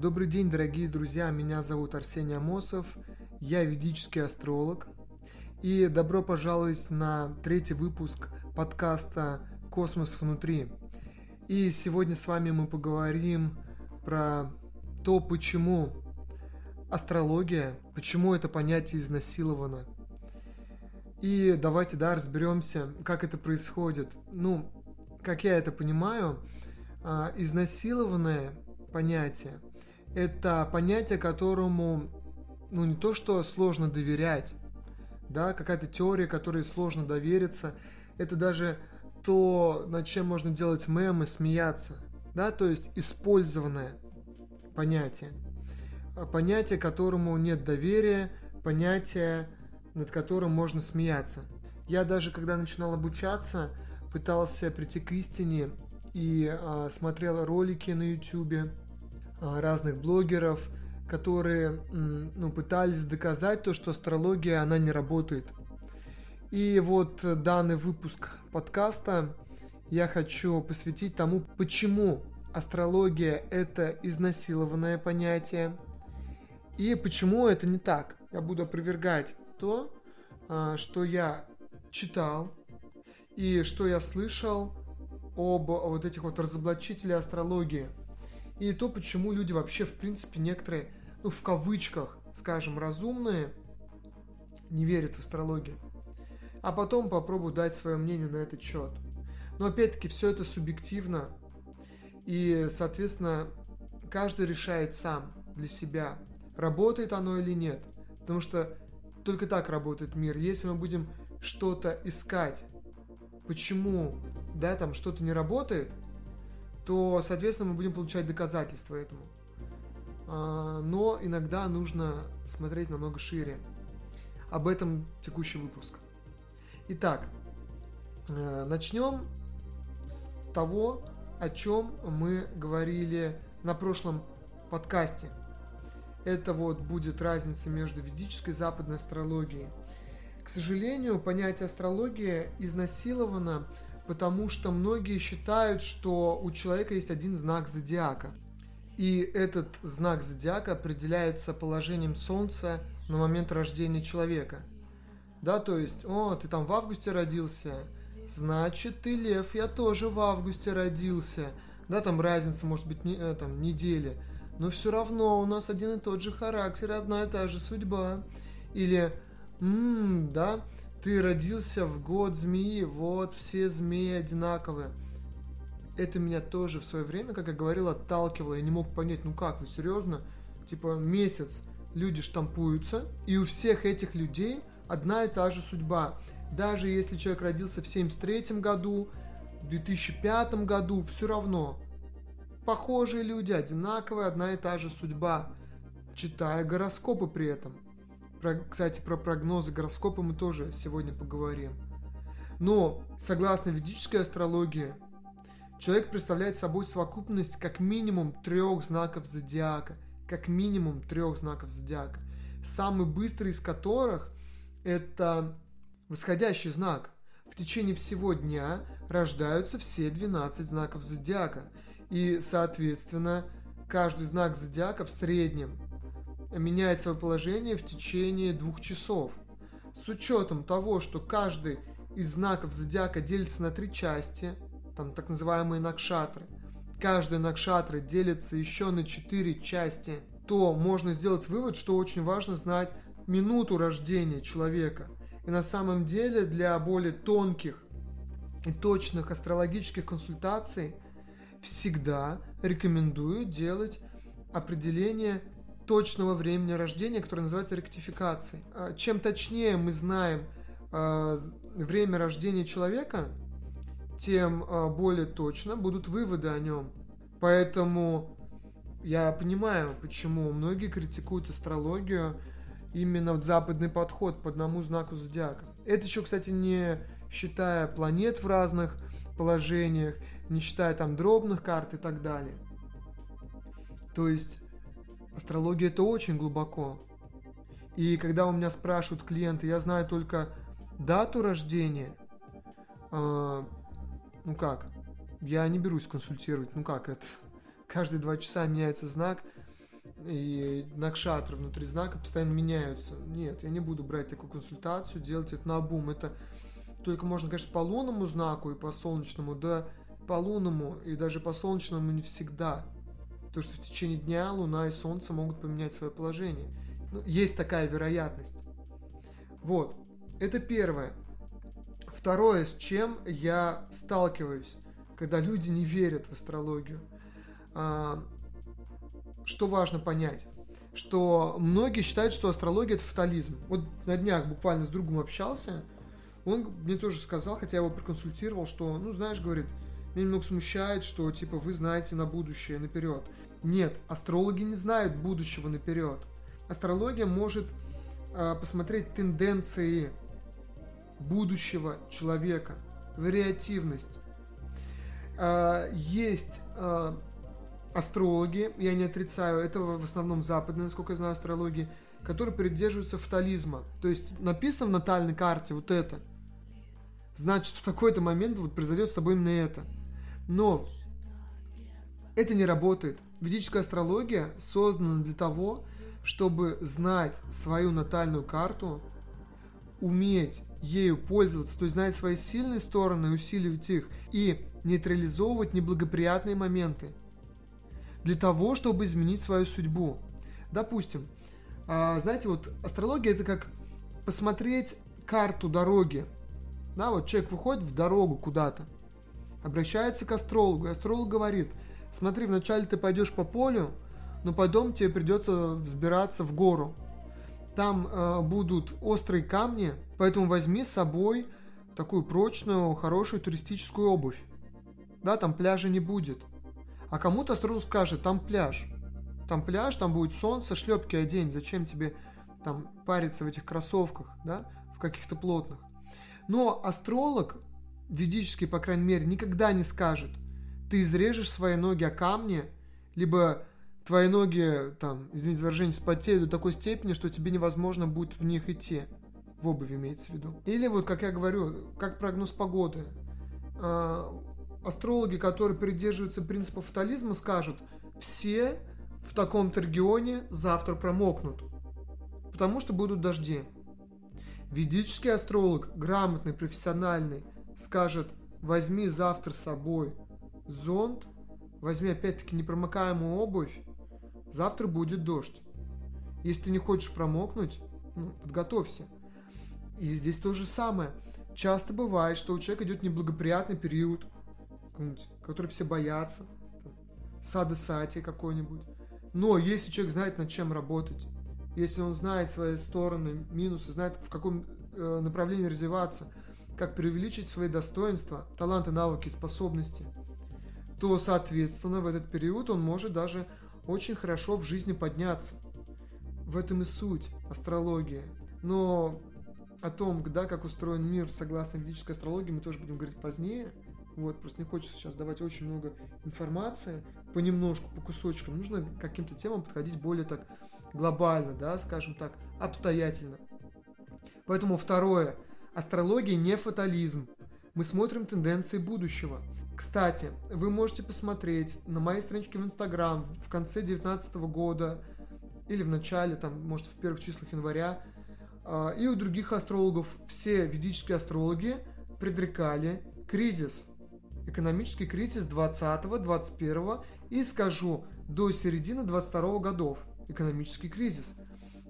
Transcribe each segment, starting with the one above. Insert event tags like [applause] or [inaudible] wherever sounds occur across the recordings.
Добрый день, дорогие друзья, меня зовут Арсений Амосов, я ведический астролог. И добро пожаловать на третий выпуск подкаста «Космос внутри». И сегодня с вами мы поговорим про то, почему астрология, почему это понятие изнасиловано. И давайте, да, разберемся, как это происходит. Ну, как я это понимаю, а, изнасилованное понятие – это понятие, которому, ну, не то что сложно доверять, да, какая-то теория, которой сложно довериться, это даже то, над чем можно делать мемы, смеяться, да, то есть использованное понятие. А, понятие, которому нет доверия, понятие, над которым можно смеяться. Я даже, когда начинал обучаться, пытался прийти к истине и а, смотрел ролики на YouTube разных блогеров, которые ну, пытались доказать то, что астрология, она не работает. И вот данный выпуск подкаста я хочу посвятить тому, почему астрология это изнасилованное понятие и почему это не так. Я буду опровергать то, а, что я читал и что я слышал об вот этих вот разоблачителей астрологии. И то, почему люди вообще, в принципе, некоторые, ну, в кавычках, скажем, разумные, не верят в астрологию. А потом попробую дать свое мнение на этот счет. Но опять-таки все это субъективно. И, соответственно, каждый решает сам для себя, работает оно или нет. Потому что только так работает мир. Если мы будем что-то искать, почему, да, там что-то не работает, то, соответственно, мы будем получать доказательства этому. А, но иногда нужно смотреть намного шире. Об этом текущий выпуск. Итак, э, начнем с того, о чем мы говорили на прошлом подкасте – это вот будет разница между ведической и западной астрологией. К сожалению, понятие астрология изнасиловано, потому что многие считают, что у человека есть один знак зодиака. И этот знак зодиака определяется положением Солнца на момент рождения человека. Да, то есть, о, ты там в августе родился, значит, ты лев, я тоже в августе родился. Да, там разница может быть не, э, там, недели но все равно у нас один и тот же характер, одна и та же судьба. Или, ммм, да, ты родился в год змеи, вот все змеи одинаковые. Это меня тоже в свое время, как я говорил, отталкивало. Я не мог понять, ну как, вы серьезно? Типа месяц люди штампуются, и у всех этих людей одна и та же судьба. Даже если человек родился в 73 году, в 2005 году, все равно похожие люди, одинаковая, одна и та же судьба, читая гороскопы при этом. Про, кстати, про прогнозы гороскопа мы тоже сегодня поговорим. Но, согласно ведической астрологии, человек представляет собой совокупность как минимум трех знаков зодиака. Как минимум трех знаков зодиака. Самый быстрый из которых это восходящий знак. В течение всего дня рождаются все 12 знаков зодиака – и, соответственно, каждый знак зодиака в среднем меняет свое положение в течение двух часов. С учетом того, что каждый из знаков зодиака делится на три части, там так называемые накшатры, каждый накшатра делится еще на четыре части, то можно сделать вывод, что очень важно знать минуту рождения человека. И на самом деле для более тонких и точных астрологических консультаций – всегда рекомендую делать определение точного времени рождения, которое называется ректификацией. А, чем точнее мы знаем а, время рождения человека, тем а, более точно будут выводы о нем. Поэтому я понимаю, почему многие критикуют астрологию именно вот западный подход по одному знаку зодиака. Это еще, кстати, не считая планет в разных положениях, не считая там дробных карт и так далее. То есть астрология это очень глубоко. И когда у меня спрашивают клиенты, я знаю только дату рождения, э, ну как, я не берусь консультировать, ну как это, [laughs] каждые два часа меняется знак. и накшатры внутри знака постоянно меняются. Нет, я не буду брать такую консультацию, делать это на обум. Это только можно, конечно, по лунному знаку и по солнечному, да по лунному и даже по солнечному не всегда. Потому что в течение дня Луна и Солнце могут поменять свое положение. Ну, есть такая вероятность. Вот. Это первое. Второе, с чем я сталкиваюсь, когда люди не верят в астрологию. А, что важно понять? Что многие считают, что астрология это фатализм. Вот на днях буквально с другом общался, он мне тоже сказал, хотя я его проконсультировал, что, ну, знаешь, говорит, меня немного смущает, что, типа, вы знаете на будущее наперед. Нет, астрологи не знают будущего наперед. Астрология может э, посмотреть тенденции будущего человека, вариативность. Э, есть э, астрологи, я не отрицаю, это в основном западные, насколько я знаю, астрологии, которые придерживаются фатализма. То есть написано в натальной карте вот это. Значит, в такой-то момент вот произойдет с тобой именно это. Но это не работает. Ведическая астрология создана для того, чтобы знать свою натальную карту, уметь ею пользоваться, то есть знать свои сильные стороны, усиливать их и нейтрализовывать неблагоприятные моменты для того, чтобы изменить свою судьбу. Допустим, а, знаете, вот астрология это как посмотреть карту дороги. Да, вот человек выходит в дорогу куда-то, обращается к астрологу, и астролог говорит, смотри, вначале ты пойдешь по полю, но потом тебе придется взбираться в гору. Там э, будут острые камни, поэтому возьми с собой такую прочную, хорошую туристическую обувь. Да, там пляжа не будет. А кому-то астролог скажет, там пляж. Там пляж, там будет солнце, шлепки одень. Зачем тебе там париться в этих кроссовках, да, в каких-то плотных. Но астролог, ведический, по крайней мере, никогда не скажет, ты изрежешь свои ноги о камни, либо твои ноги, там, извините за выражение, спотеют до такой степени, что тебе невозможно будет в них идти. В обуви имеется в виду. Или вот, как я говорю, как прогноз погоды. А, астрологи, которые придерживаются принципа фатализма, скажут, все в таком-то регионе завтра промокнут, потому что будут дожди. Ведический астролог, грамотный, профессиональный, скажет, возьми завтра с собой зонт, возьми опять-таки непромокаемую обувь, завтра будет дождь. Если ты не хочешь промокнуть, ну, подготовься. И здесь то же самое. Часто бывает, что у человека идет неблагоприятный период, который все боятся, сады сати какой-нибудь. Но если человек знает, над чем работать, если он знает свои стороны, минусы, знает, в каком э, направлении развиваться, как преувеличить свои достоинства, таланты, навыки, способности, то, соответственно, в этот период он может даже очень хорошо в жизни подняться. В этом и суть астрологии. Но о том, да, как устроен мир согласно ведической астрологии, мы тоже будем говорить позднее. Вот, просто не хочется сейчас давать очень много информации, понемножку, по кусочкам. Нужно к каким-то темам подходить более так глобально, да, скажем так, обстоятельно. Поэтому второе. Астрология не фатализм. Мы смотрим тенденции будущего. Кстати, вы можете посмотреть на моей страничке в Инстаграм в конце 2019 года или в начале, там, может, в первых числах января, а, и у других астрологов все ведические астрологи предрекали кризис экономический кризис 20-21 и, скажу, до середины 22 годов экономический кризис.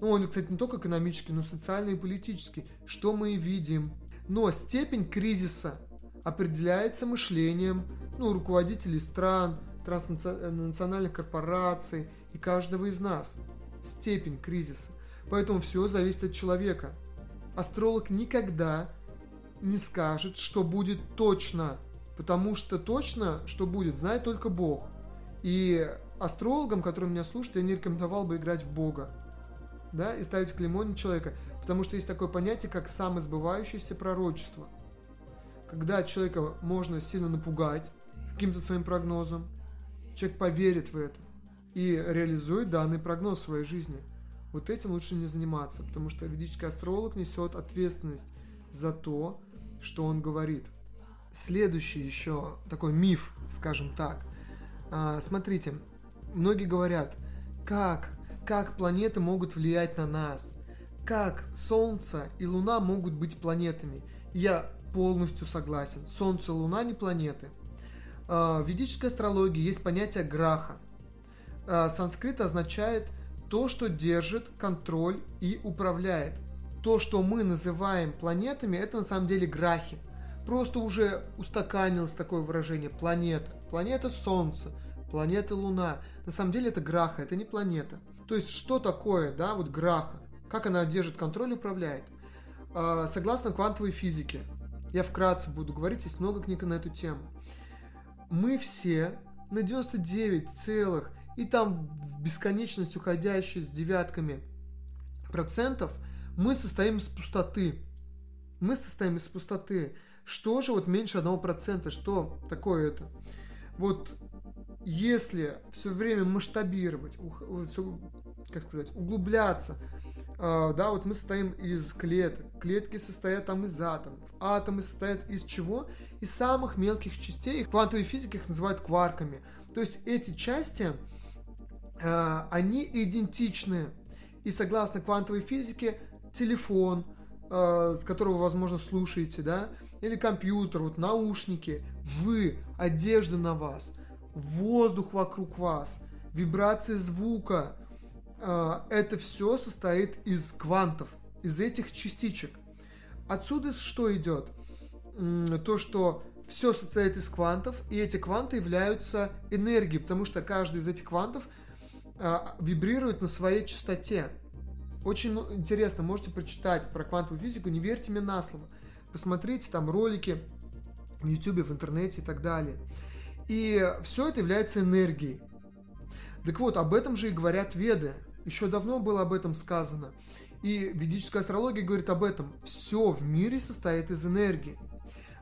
Ну, он, кстати, не только экономический, но и социальный и политический, что мы и видим. Но степень кризиса определяется мышлением ну, руководителей стран, транснациональных корпораций и каждого из нас. Степень кризиса. Поэтому все зависит от человека. Астролог никогда не скажет, что будет точно Потому что точно, что будет, знает только Бог. И астрологам, которые меня слушают, я не рекомендовал бы играть в Бога. Да, и ставить клеймо на человека. Потому что есть такое понятие, как самосбывающееся пророчество. Когда человека можно сильно напугать каким-то своим прогнозом, человек поверит в это и реализует данный прогноз в своей жизни. Вот этим лучше не заниматься, потому что ведический астролог несет ответственность за то, что он говорит – следующий еще такой миф, скажем так. А, смотрите, многие говорят, как как планеты могут влиять на нас, как Солнце и Луна могут быть планетами. Я полностью согласен. Солнце Луна не планеты. А, в ведической астрологии есть понятие граха. А, санскрит означает то, что держит контроль и управляет. То, что мы называем планетами, это на самом деле грахи. Просто уже устаканилось такое выражение планета. Планета Солнце, планета Луна. На самом деле это граха, это не планета. То есть что такое, да, вот граха? Как она держит контроль и управляет? А, согласно квантовой физике, я вкратце буду говорить, есть много книг на эту тему. Мы все на 99 целых и там в бесконечность уходящие с девятками процентов, мы состоим из пустоты. Мы состоим из пустоты. Что же вот меньше одного процента? Что такое это? Вот если все время масштабировать, как сказать, углубляться а, да, вот мы состоим из клеток. Клетки состоят там из атомов. Атомы состоят из чего? Из самых мелких частей. В квантовой физике их называют кварками. То есть эти части, а, они идентичны. И согласно квантовой физике, телефон, а, с которого, возможно, слушаете, да, или компьютер, вот наушники, вы, одежда на вас, воздух вокруг вас, вибрации звука, а, это все состоит из квантов, из этих частичек. Отсюда что идет? То, что все состоит из квантов, и эти кванты являются энергией, потому что каждый из этих квантов а, вибрирует на своей частоте. Очень ну, интересно, можете прочитать про квантовую физику, не верьте мне на слово. Посмотрите там ролики в YouTube, в интернете и так далее. И все это является энергией. Так вот, об этом же и говорят веды. Еще давно было об этом сказано. И ведическая астрология говорит об этом. Все в мире состоит из энергии.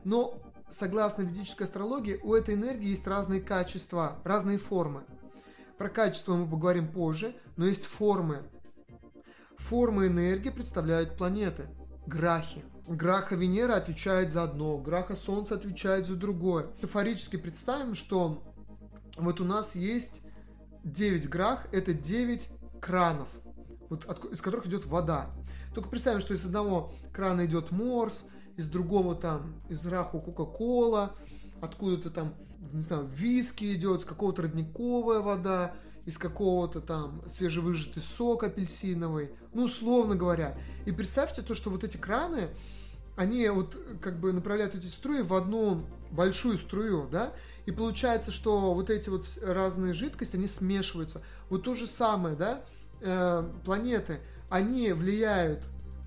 Но, согласно ведической астрологии, у этой энергии есть разные качества, разные формы. Про качество мы поговорим позже, но есть формы. Формы энергии представляют планеты, грахи. Граха Венера отвечает за одно, граха Солнца отвечает за другое. Метафорически представим, что вот у нас есть 9 грах, это 9 кранов, вот от, из которых идет вода. Только представим, что из одного крана идет морс, из другого там, из раху кока-кола, откуда-то там, не знаю, виски идет, с какого-то родниковая вода, из какого-то там свежевыжатый сок апельсиновый, ну, условно говоря. И представьте то, что вот эти краны, они вот как бы направляют эти струи в одну большую струю, да, и получается, что вот эти вот разные жидкости, они смешиваются. Вот то же самое, да, э, планеты, они влияют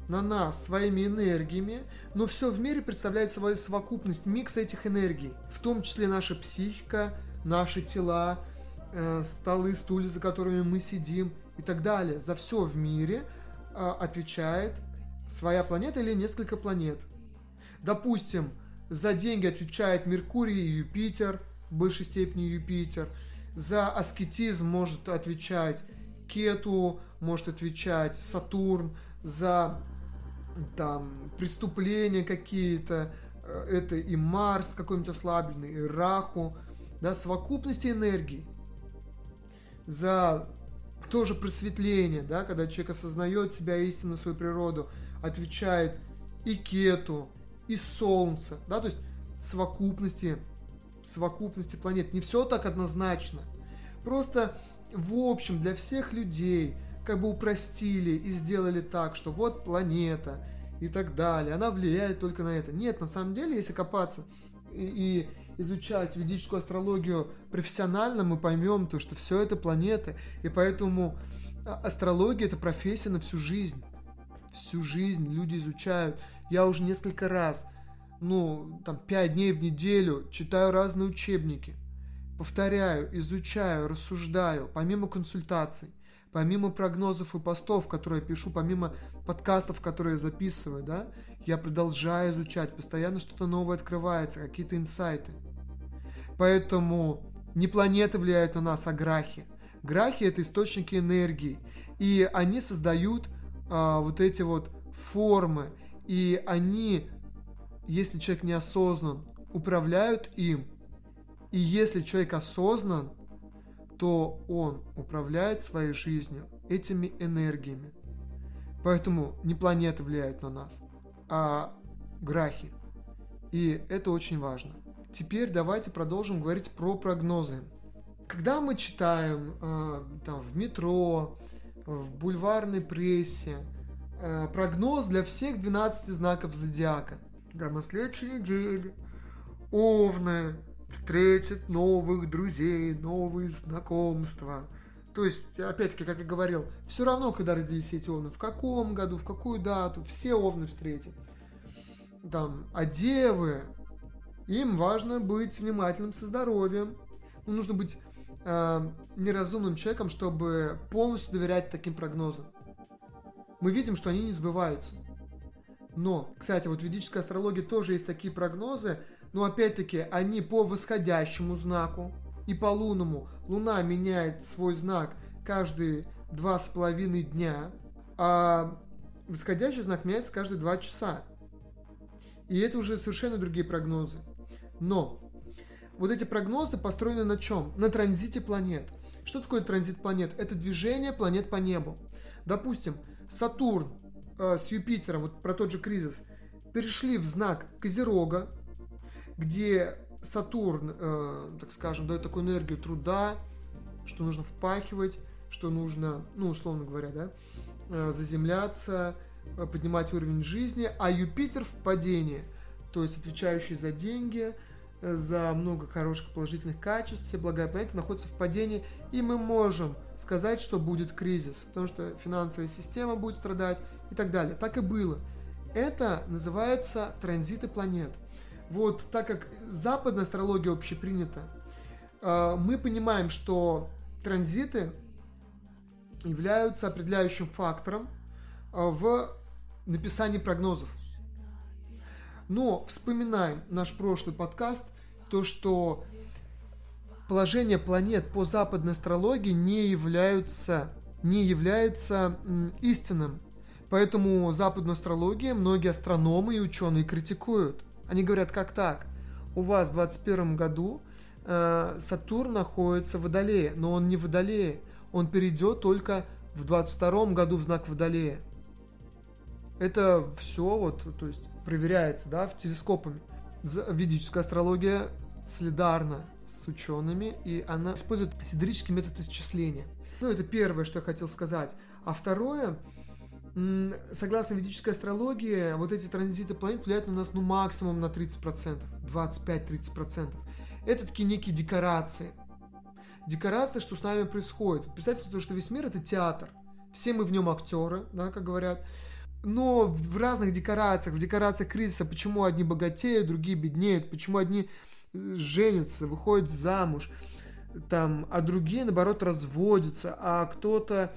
на нас своими энергиями, но все в мире представляет свою совокупность, микс этих энергий, в том числе наша психика, наши тела, э, столы, стулья, за которыми мы сидим и так далее. За все в мире э, отвечает своя планета или несколько планет. Допустим, за деньги отвечает Меркурий и Юпитер – в большей степени Юпитер. За аскетизм может отвечать Кету, может отвечать Сатурн. За там преступления какие-то, э, это и Марс какой-нибудь ослабленный, и Раху, да, совокупности энергии. За тоже просветление, да, когда человек осознает себя истинно, свою природу, отвечает и Кету, и Солнце, да, то есть совокупности совокупности планет. Не все так однозначно. Просто в общем для всех людей как бы упростили и сделали так, что вот планета и так далее, она влияет только на это. Нет, на самом деле, если копаться и, и изучать ведическую астрологию профессионально, мы поймем то, что все это планеты, и поэтому а, астрология это профессия на всю жизнь. Всю жизнь люди изучают. Я уже несколько раз ну, там, пять дней в неделю, читаю разные учебники, повторяю, изучаю, рассуждаю, помимо консультаций, помимо прогнозов и постов, которые я пишу, помимо подкастов, которые я записываю, да, я продолжаю изучать, постоянно что-то новое открывается, какие-то инсайты. Поэтому не планеты влияют на нас, а грахи. Грахи это источники энергии, и они создают а, вот эти вот формы, и они если человек неосознан, управляют им. И если человек осознан, то он управляет своей жизнью этими энергиями. Поэтому не планеты влияют на нас, а грахи. И это очень важно. Теперь давайте продолжим говорить про прогнозы. Когда мы читаем э, там, в метро, в бульварной прессе э, прогноз для всех 12 знаков зодиака, да, на следующей неделе Овны встретят новых друзей, новые знакомства. То есть, опять-таки, как я говорил, все равно, когда родились эти овны, в каком году, в какую дату, все овны встретят. Там, а девы, им важно быть внимательным со здоровьем. Ну, нужно быть э, неразумным человеком, чтобы полностью доверять таким прогнозам. Мы видим, что они не сбываются. Но, кстати, вот в ведической астрологии тоже есть такие прогнозы, но опять-таки они по восходящему знаку и по лунному. Луна меняет свой знак каждые два с половиной дня, а восходящий знак меняется каждые два часа. И это уже совершенно другие прогнозы. Но вот эти прогнозы построены на чем? На транзите планет. Что такое транзит планет? Это движение планет по небу. Допустим, Сатурн э, с Юпитером, вот про тот же кризис, перешли в знак Козерога, где Сатурн, э, так скажем, дает такую энергию труда, что нужно впахивать, что нужно, ну, условно говоря, да, э, заземляться, э, поднимать уровень жизни, а Юпитер в падении, то есть отвечающий за деньги, за много хороших положительных качеств, все благая планета находится в падении, и мы можем сказать, что будет кризис, потому что финансовая система будет страдать и так далее. Так и было. Это называется транзиты планет. Вот так как западная астрология общепринята, э, мы понимаем, что транзиты являются определяющим фактором э, в написании прогнозов. Но вспоминаем наш прошлый подкаст, то, что положение планет по западной астрологии не являются, не является истинным. Поэтому западную астрологию многие астрономы и ученые критикуют – они говорят, как так? У вас в 2021 году э, Сатурн находится в Водолее, но он не в Водолее. Он перейдет только в 22 году в знак Водолея. Это все вот, то есть проверяется, да, в телескопами. Ведическая астрология солидарна с учеными, и она использует сидрический метод исчисления. Ну, это первое, что я хотел сказать. А второе, согласно ведической астрологии, вот эти транзиты планет влияют на нас ну максимум на 30%, 25-30%. Это такие некие декорации. Декорация, что с нами происходит. Представьте, то, что весь мир это театр. Все мы в нем актеры, да, как говорят. Но в разных декорациях, в декорациях кризиса, почему одни богатеют, другие беднеют, почему одни женятся, выходят замуж, там, а другие, наоборот, разводятся, а кто-то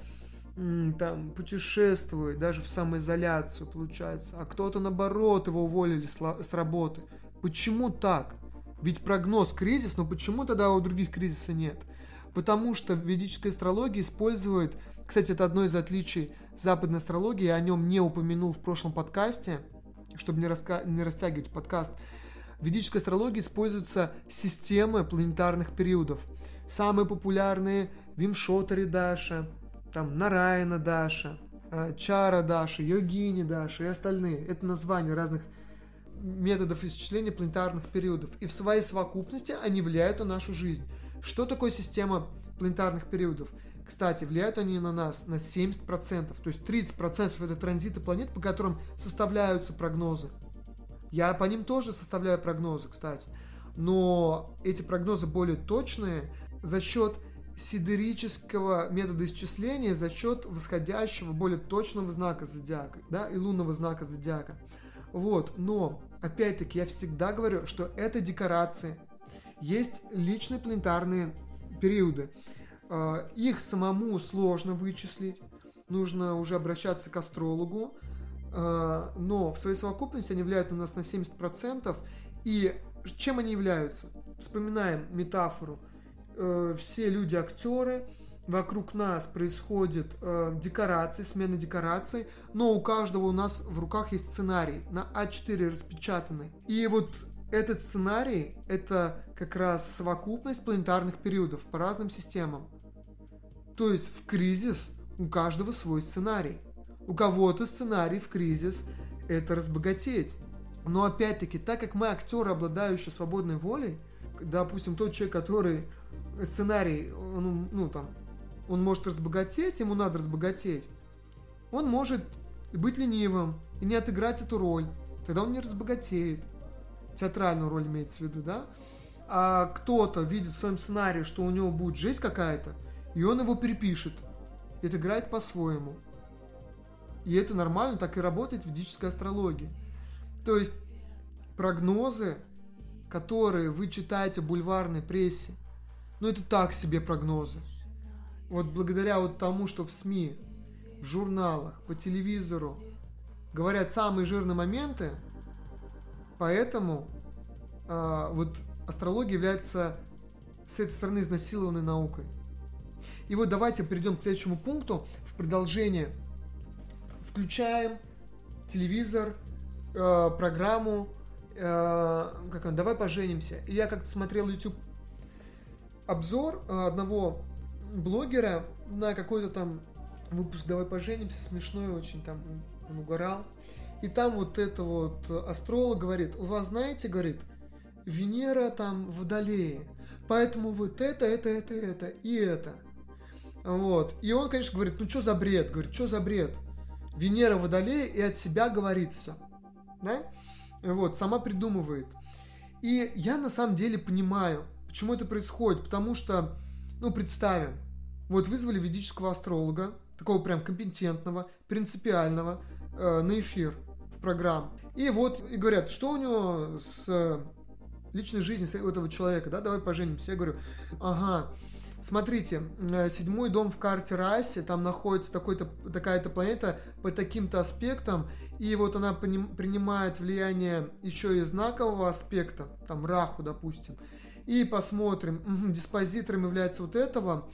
там путешествует, даже в самоизоляцию получается, а кто-то наоборот его уволили с работы. Почему так? Ведь прогноз кризис, но почему тогда у других кризиса нет? Потому что ведическая астрология использует, кстати, это одно из отличий западной астрологии, я о нем не упомянул в прошлом подкасте, чтобы не, раска... не растягивать подкаст. В ведической астрологии используются системы планетарных периодов. Самые популярные Вимшотари Даша, там Нараяна Даша, э, Чара Даша, Йогини Даша и остальные. Это названия разных методов исчисления планетарных периодов. И в своей совокупности они влияют на нашу жизнь. Что такое система планетарных периодов? Кстати, влияют они на нас на 70%. То есть 30% это транзиты планет, по которым составляются прогнозы. Я по ним тоже составляю прогнозы, кстати. Но эти прогнозы более точные за счет сидерического метода исчисления за счет восходящего, более точного знака зодиака, да, и лунного знака зодиака. Вот, но, опять-таки, я всегда говорю, что это декорации. Есть личные планетарные периоды. А, их самому сложно вычислить. Нужно уже обращаться к астрологу. А, но в своей совокупности они влияют на нас на 70%. И чем они являются? Вспоминаем метафору – э, все люди актеры, вокруг нас происходит э, декорации, смена декораций, но у каждого у нас в руках есть сценарий на А4 распечатанный. И вот этот сценарий – это как раз совокупность планетарных периодов по разным системам. То есть в кризис У каждого свой сценарий. У кого-то сценарий в кризис – это разбогатеть. Но опять-таки, так как мы актеры, обладающие свободной волей, допустим, тот человек, который сценарий, он, ну там, он может разбогатеть, ему надо разбогатеть, он может быть ленивым и не отыграть эту роль. Тогда он не разбогатеет. Театральную роль имеется в виду, да? А кто-то видит в своем сценарии, что у него будет жизнь какая-то, и он его перепишет. И отыграет по-своему. И это нормально, так и работает в ведической астрологии. То есть прогнозы, которые вы читаете в бульварной прессе, ну это так себе прогнозы. Вот благодаря вот тому, что в СМИ, в журналах, по телевизору говорят самые жирные моменты, поэтому э, вот астрология является с этой стороны изнасилованной наукой. И вот давайте перейдем к следующему пункту. В продолжение включаем телевизор, э, программу, э, как он, давай поженимся. И я как-то смотрел YouTube обзор э, одного блогера на какой-то там выпуск «Давай поженимся», смешной очень, там он угорал. И там вот это вот астролог говорит, у вас, знаете, говорит, Венера там в Водолее, поэтому вот это, это, это, это и это. Вот. И он, конечно, говорит, ну что за бред? Говорит, что за бред? Венера в Водолее и от себя говорит все. Да? Вот, сама придумывает. И я на самом деле понимаю, почему это происходит. Потому что, ну, представим, вот вызвали ведического астролога, такого прям компетентного, принципиального, э, на эфир в программу. И вот, и говорят, что у него с личной жизнью этого человека, да, давай поженимся. Я говорю, ага, Смотрите, э, седьмой дом в карте расе, там находится такой-то, такая-то планета по таким-то аспектам, и вот она принимает влияние еще и знакового аспекта, там Раху, допустим. И посмотрим, диспозитором является вот этого,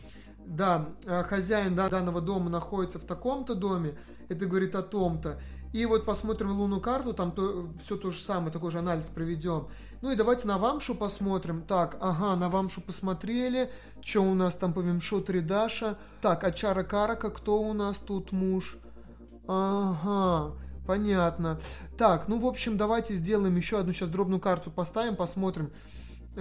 да, э, хозяин да, данного дома находится в таком-то доме, это говорит о том-то. И вот посмотрим лунную карту, там то, все то же самое, такой же анализ проведем. Ну и давайте на Вамшу посмотрим. Так, ага, на Вамшу посмотрели. Что у нас там по Вимшу Тридаша? Так, а Чара Карака, кто у нас тут муж? Ага, понятно. Так, ну в общем, давайте сделаем еще одну сейчас дробную карту поставим, посмотрим,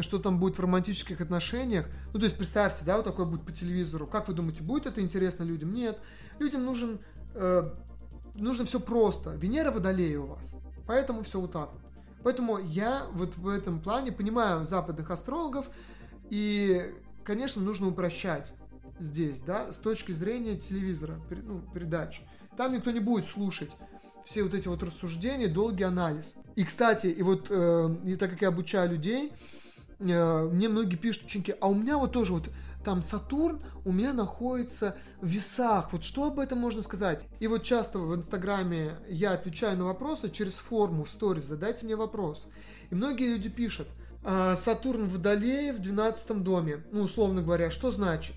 что там будет в романтических отношениях. Ну, то есть, представьте, да, вот такое будет по телевизору. Как вы думаете, будет это интересно людям? Нет. Людям нужен э, нужно все просто. Венера водолея у вас. Поэтому все вот так вот. Поэтому я вот в этом плане понимаю западных астрологов, и, конечно, нужно упрощать здесь, да, с точки зрения телевизора, ну, передачи. Там никто не будет слушать все вот эти вот рассуждения, долгий анализ. И, кстати, и вот, э, и так как я обучаю людей, э, мне многие пишут ученики, а у меня вот тоже вот там Сатурн у меня находится в весах. Вот что об этом можно сказать? И вот часто в Инстаграме я отвечаю на вопросы через форму в сторис. Задайте мне вопрос. И многие люди пишут, «А, Сатурн в Водолее в 12 доме. Ну, условно говоря, что значит?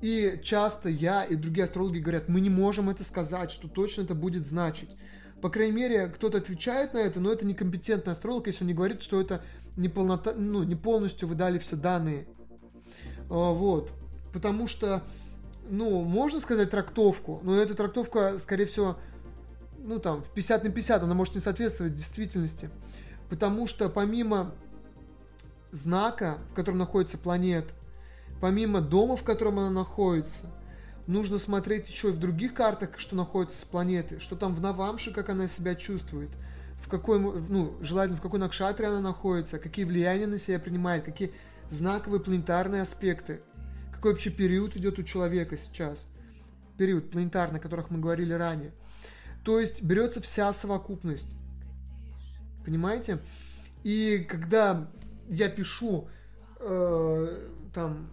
И часто я и другие астрологи говорят, мы не можем это сказать, что точно это будет значить. По крайней мере, кто-то отвечает на это, но это некомпетентный астролог, если он не говорит, что это не, полнота, ну, не полностью вы дали все данные вот. Потому что, ну, можно сказать трактовку, но эта трактовка, скорее всего, ну, там, в 50 на 50, она может не соответствовать действительности. Потому что помимо знака, в котором находится планета, помимо дома, в котором она находится, нужно смотреть еще и в других картах, что находится с планеты, что там в Навамше, как она себя чувствует, в какой, ну, желательно, в какой накшатре она находится, какие влияния на себя принимает, какие знаковые планетарные аспекты. Какой вообще период идет у человека сейчас? Период планетарный, о которых мы говорили ранее. То есть берется вся совокупность. Понимаете? И когда я пишу э, там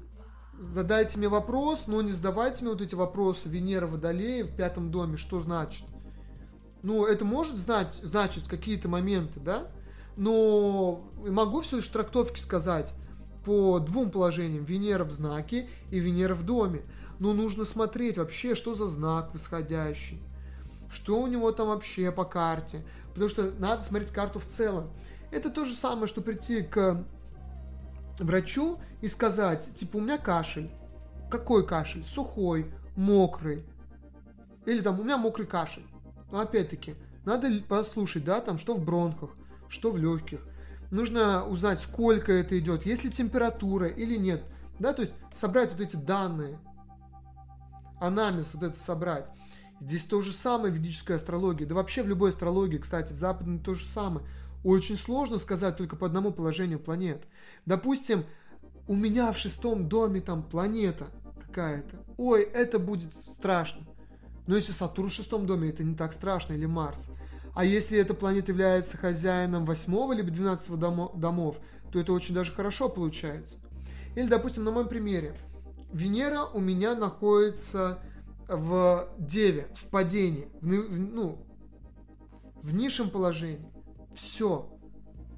задайте мне вопрос, но не задавайте мне вот эти вопросы Венера Водолея в пятом доме, что значит. Ну, это может знать, значить какие-то моменты, да? Но могу всего лишь трактовки сказать по двум положениям. Венера в знаке и Венера в доме. Но нужно смотреть вообще, что за знак восходящий. Что у него там вообще по карте. Потому что надо смотреть карту в целом. Это то же самое, что прийти к врачу и сказать, типа, у меня кашель. Какой кашель? Сухой, мокрый. Или там, у меня мокрый кашель. Но опять-таки, надо послушать, да, там, что в бронхах, что в легких. Нужно узнать, сколько это идет, есть ли температура или нет. Да, то есть собрать вот эти данные, анамнез вот это собрать. Здесь то же самое в ведической астрологии. Да вообще в любой астрологии, кстати, в западной то же самое. Очень сложно сказать только по одному положению планет. Допустим, у меня в шестом доме там планета какая-то. Ой, это будет страшно. Но если Сатурн в шестом доме, это не так страшно, или Марс. А если эта планета является хозяином восьмого либо двенадцатого домов, то это очень даже хорошо получается. Или, допустим, на моем примере. Венера у меня находится в Деве, в падении, в, ну, в низшем положении. Все.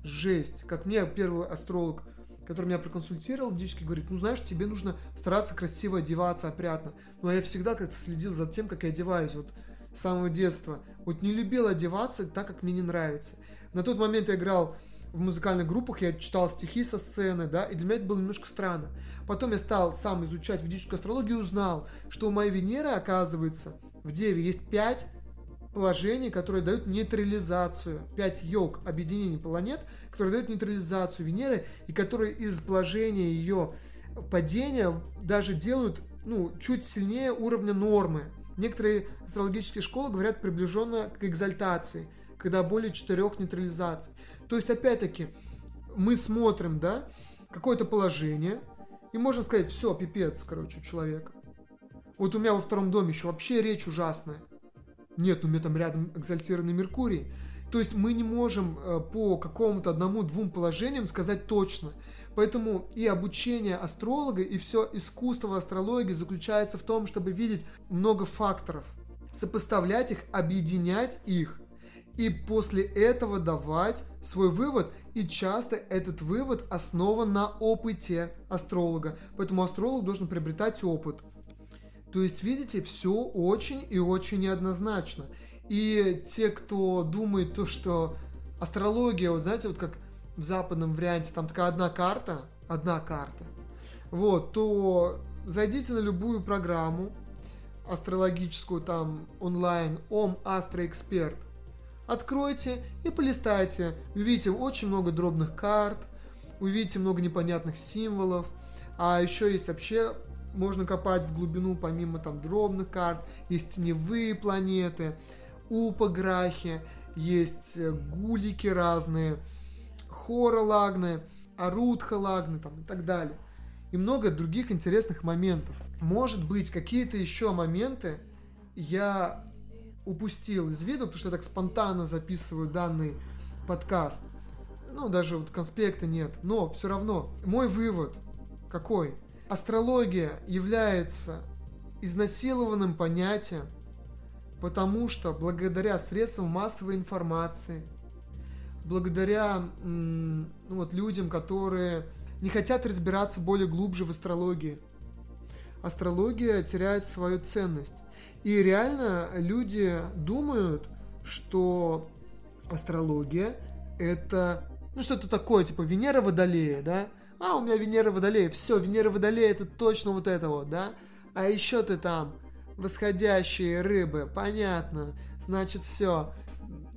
Жесть. Как мне первый астролог, который меня проконсультировал, дички говорит, ну знаешь, тебе нужно стараться красиво одеваться, опрятно. Ну а я всегда как-то следил за тем, как я одеваюсь, вот с самого детства. Вот не любил одеваться так, как мне не нравится. На тот момент я играл в музыкальных группах, я читал стихи со сцены, да, и для меня это было немножко странно. Потом я стал сам изучать ведическую астрологию и узнал, что у моей Венеры, оказывается, в Деве есть пять положений, которые дают нейтрализацию. Пять йог объединений планет, которые дают нейтрализацию Венеры, и которые из положения ее падения даже делают ну, чуть сильнее уровня нормы. Некоторые астрологические школы говорят приближенно к экзальтации, когда более четырех нейтрализаций. То есть, опять-таки, мы смотрим, да, какое-то положение, и можно сказать, все, пипец, короче, у человека. Вот у меня во втором доме еще вообще речь ужасная. Нет, у меня там рядом экзальтированный Меркурий. То есть мы не можем э, по какому-то одному-двум положениям сказать точно. Поэтому и обучение астролога, и все искусство астрологии заключается в том, чтобы видеть много факторов, сопоставлять их, объединять их и после этого давать свой вывод. И часто этот вывод основан на опыте астролога. Поэтому астролог должен приобретать опыт. То есть, видите, все очень и очень неоднозначно. И те, кто думает то, что астрология, вот знаете, вот как в западном варианте, там такая одна карта, одна карта, вот, то зайдите на любую программу астрологическую, там, онлайн, Ом Астро Эксперт, Откройте и полистайте. Увидите очень много дробных карт, увидите много непонятных символов. А еще есть вообще, можно копать в глубину, помимо там дробных карт, есть теневые планеты, упограхи, есть э, гулики разные, хоролагны, арутхалагны там и так далее. И много других интересных моментов. Может быть, какие-то еще моменты я упустил из виду, потому что я так спонтанно записываю данный подкаст. Ну, даже вот конспекта нет. Но все равно, мой вывод какой? Астрология является изнасилованным понятием, потому что благодаря средствам массовой информации, благодаря ну, вот, людям, которые не хотят разбираться более глубже в астрологии, астрология теряет свою ценность. И реально люди думают, что астрология это ну что-то такое, типа Венера Водолея, да? А, у меня Венера Водолея, все, Венера Водолея это точно вот это вот, да? А еще ты там восходящие рыбы, понятно, значит все,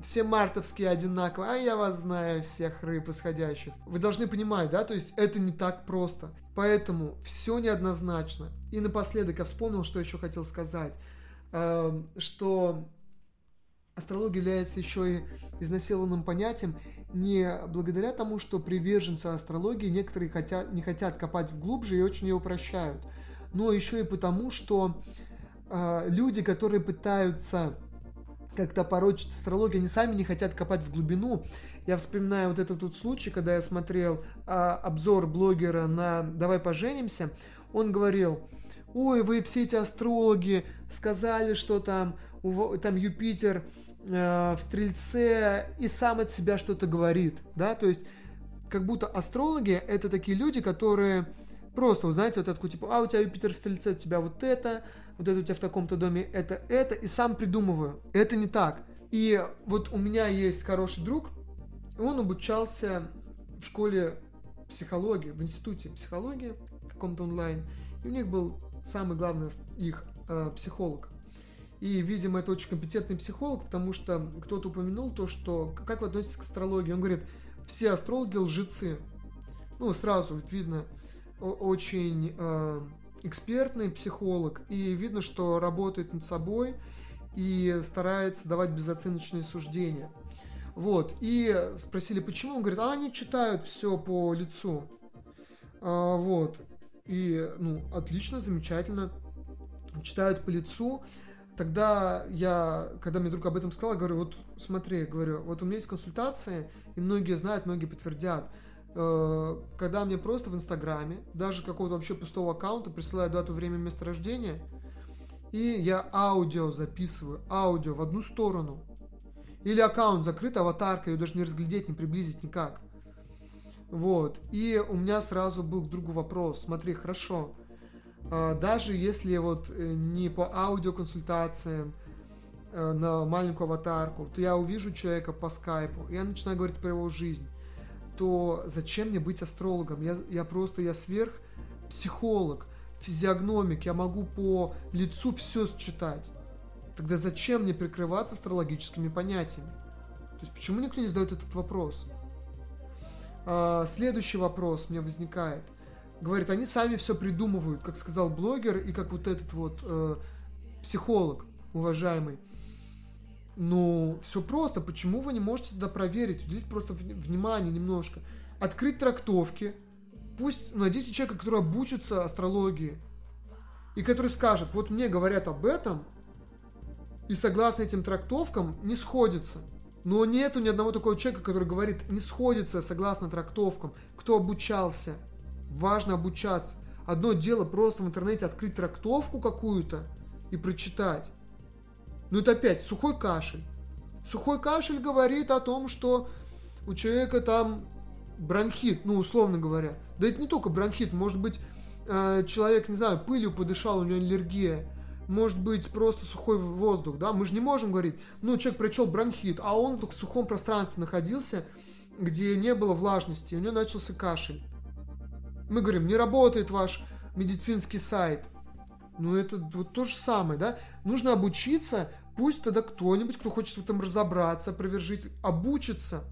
все мартовские одинаковые, а я вас знаю, всех рыб восходящих. Вы должны понимать, да, то есть это не так просто. Поэтому все неоднозначно. И напоследок я вспомнил, что еще хотел сказать. Эм, что астрология является еще и изнасилованным понятием не благодаря тому, что приверженцы астрологии некоторые хотят, не хотят копать глубже и очень ее упрощают, но еще и потому, что э, люди, которые пытаются как-то порочить астрологию, они сами не хотят копать в глубину. Я вспоминаю вот этот вот случай, когда я смотрел э, обзор блогера на «Давай поженимся», он говорил, ой, вы все эти астрологи сказали, что там, там Юпитер э, в Стрельце и сам от себя что-то говорит, да, то есть как будто астрологи это такие люди, которые просто, знаете, вот такой типа, а у тебя Юпитер в Стрельце, у тебя вот это, вот это у тебя в таком-то доме, это, это, и сам придумываю. Это не так. И вот у меня есть хороший друг, он обучался в школе психологии, в институте психологии, каком-то онлайн, и у них был самый главный их э, психолог. И, видимо, это очень компетентный психолог, потому что кто-то упомянул то, что как вы относитесь к астрологии. Он говорит, все астрологи лжецы. Ну, сразу видно, очень э, экспертный психолог, и видно, что работает над собой и старается давать безоценочные суждения. Вот, и спросили, почему, он говорит, а они читают все по лицу. А, вот, и, ну, отлично, замечательно, читают по лицу. Тогда я, когда мне друг об этом сказал, говорю, вот смотри, говорю, вот у меня есть консультации, и многие знают, многие подтвердят. Э, когда мне просто в Инстаграме, даже какого-то вообще пустого аккаунта присылают дату, время, место рождения, и я аудио записываю, аудио в одну сторону. Или аккаунт закрыт, аватарка, ее даже не разглядеть, не приблизить никак. Вот. И у меня сразу был к другу вопрос. Смотри, хорошо. Э, даже если вот э, не по аудиоконсультациям, на маленькую аватарку, то я увижу человека по скайпу, и я начинаю говорить про его жизнь то зачем мне быть астрологом? Я, я просто, я сверх психолог, физиогномик, я могу по лицу все считать. Тогда зачем мне прикрываться астрологическими понятиями? То есть почему никто не задает этот вопрос? А, следующий вопрос мне возникает. Говорит, они сами все придумывают, как сказал блогер и как вот этот вот э, психолог уважаемый. Ну, все просто. Почему вы не можете тогда проверить, уделить просто внимание немножко? Открыть трактовки. Пусть найдите человека, который обучится астрологии. И который скажет, вот мне говорят об этом, и согласно этим трактовкам не сходится. Но нету ни одного такого человека, который говорит, не сходится согласно трактовкам. Кто обучался? Важно обучаться. Одно дело просто в интернете открыть трактовку какую-то и прочитать. Ну это опять сухой кашель. Сухой кашель говорит о том, что у человека там бронхит, ну условно говоря. Да это не только бронхит, может быть э, человек, не знаю, пылью подышал, у него аллергия. Может быть просто сухой воздух, да? Мы же не можем говорить, ну человек прочел бронхит, а он в сухом пространстве находился, где не было влажности, у него начался кашель. Мы говорим, не работает ваш медицинский сайт – ну, это вот то же самое, да? Нужно обучиться, пусть тогда кто-нибудь, кто хочет в этом разобраться, опровержить, обучится.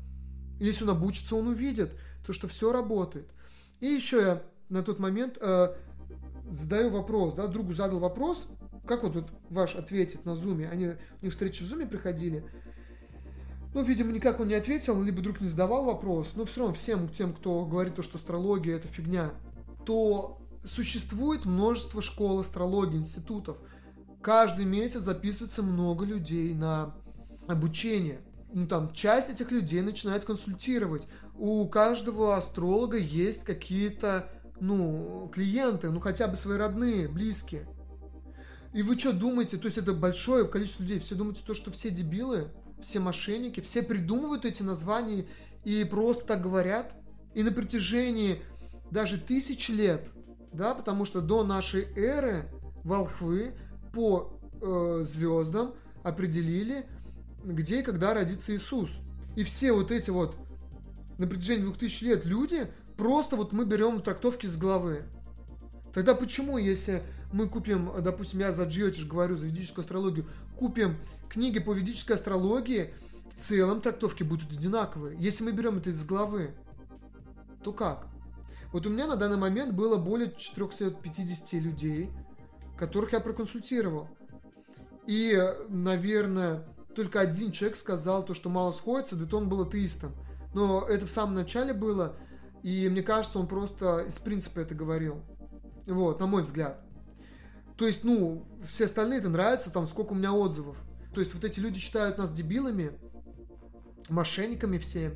Если он обучится, он увидит, то, что все работает. И еще я на тот момент э, задаю вопрос, да, другу задал вопрос, как вот, вот ваш ответит на зуме, они, у них встречи в зуме приходили, ну, видимо, никак он не ответил, либо друг не задавал вопрос, но все равно всем тем, кто говорит, то, что астрология это фигня, то Существует множество школ астрологии, институтов. Каждый месяц записывается много людей на обучение. Ну, там, часть этих людей начинает консультировать. У каждого астролога есть какие-то, ну, клиенты, ну, хотя бы свои родные, близкие. И вы что думаете, то есть это большое количество людей, все думаете то, что все дебилы, все мошенники, все придумывают эти названия и просто так говорят? И на протяжении даже тысяч лет да, потому что до нашей эры волхвы по э, звездам определили, где и когда родится Иисус. И все вот эти вот на протяжении двух тысяч лет люди, просто вот мы берем трактовки с головы. Тогда почему, если мы купим, допустим, я за Джиотиш говорю, за ведическую астрологию, купим книги по ведической астрологии, в целом трактовки будут одинаковые. Если мы берем это из головы, то как? Вот у меня на данный момент было более 450 людей, которых я проконсультировал. И, наверное, только один человек сказал то, что мало сходится, да то он был атеистом. Но это в самом начале было, и мне кажется, он просто из принципа это говорил. Вот, на мой взгляд. То есть, ну, все остальные это нравится, там сколько у меня отзывов. То есть вот эти люди считают нас дебилами, мошенниками все.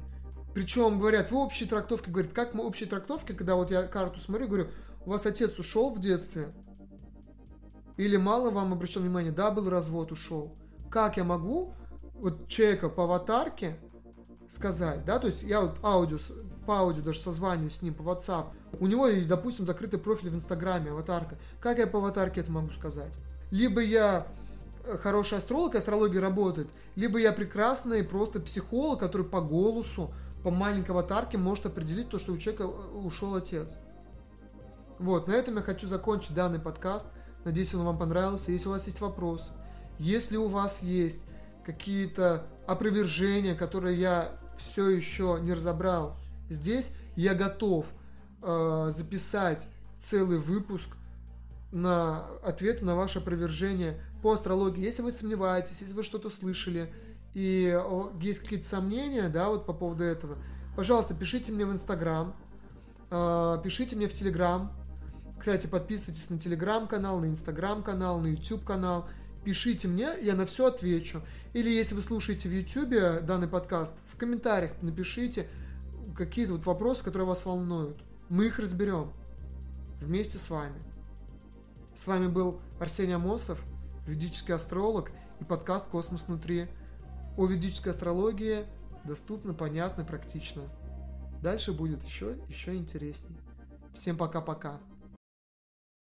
Причем говорят, вы общие трактовки, говорят, как мы общие трактовки, когда вот я карту смотрю, говорю, у вас отец ушел в детстве? Или мало вам обращал внимание, да, был развод, ушел. Как я могу вот человека по аватарке сказать, да, то есть я вот аудио, по аудио даже созваниваю с ним по WhatsApp, у него есть, допустим, закрытый профиль в Инстаграме, аватарка. Как я по аватарке это могу сказать? Либо я э, хороший астролог, астрология работает, либо я прекрасный просто психолог, который по голосу по маленькой аватарке может определить то, что у человека э, ушел отец. Вот, на этом я хочу закончить данный подкаст. Надеюсь, он вам понравился. Если у вас есть вопросы, если у вас есть какие-то опровержения, которые я все еще не разобрал здесь, я готов э, записать целый выпуск на ответ на ваше опровержение по астрологии. Если вы сомневаетесь, если вы что-то слышали и есть какие-то сомнения, да, вот по поводу этого, пожалуйста, пишите мне в Инстаграм, э, пишите мне в Телеграм. Кстати, подписывайтесь на Телеграм-канал, на Инстаграм-канал, на YouTube-канал. Пишите мне, я на все отвечу. Или если вы слушаете в YouTube данный подкаст, в комментариях напишите какие-то вот вопросы, которые вас волнуют. Мы их разберем вместе с вами. С вами был Арсений Амосов, ведический астролог и подкаст «Космос внутри». О ведической астрологии доступно, понятно, практично. Дальше будет еще, еще интереснее. Всем пока-пока.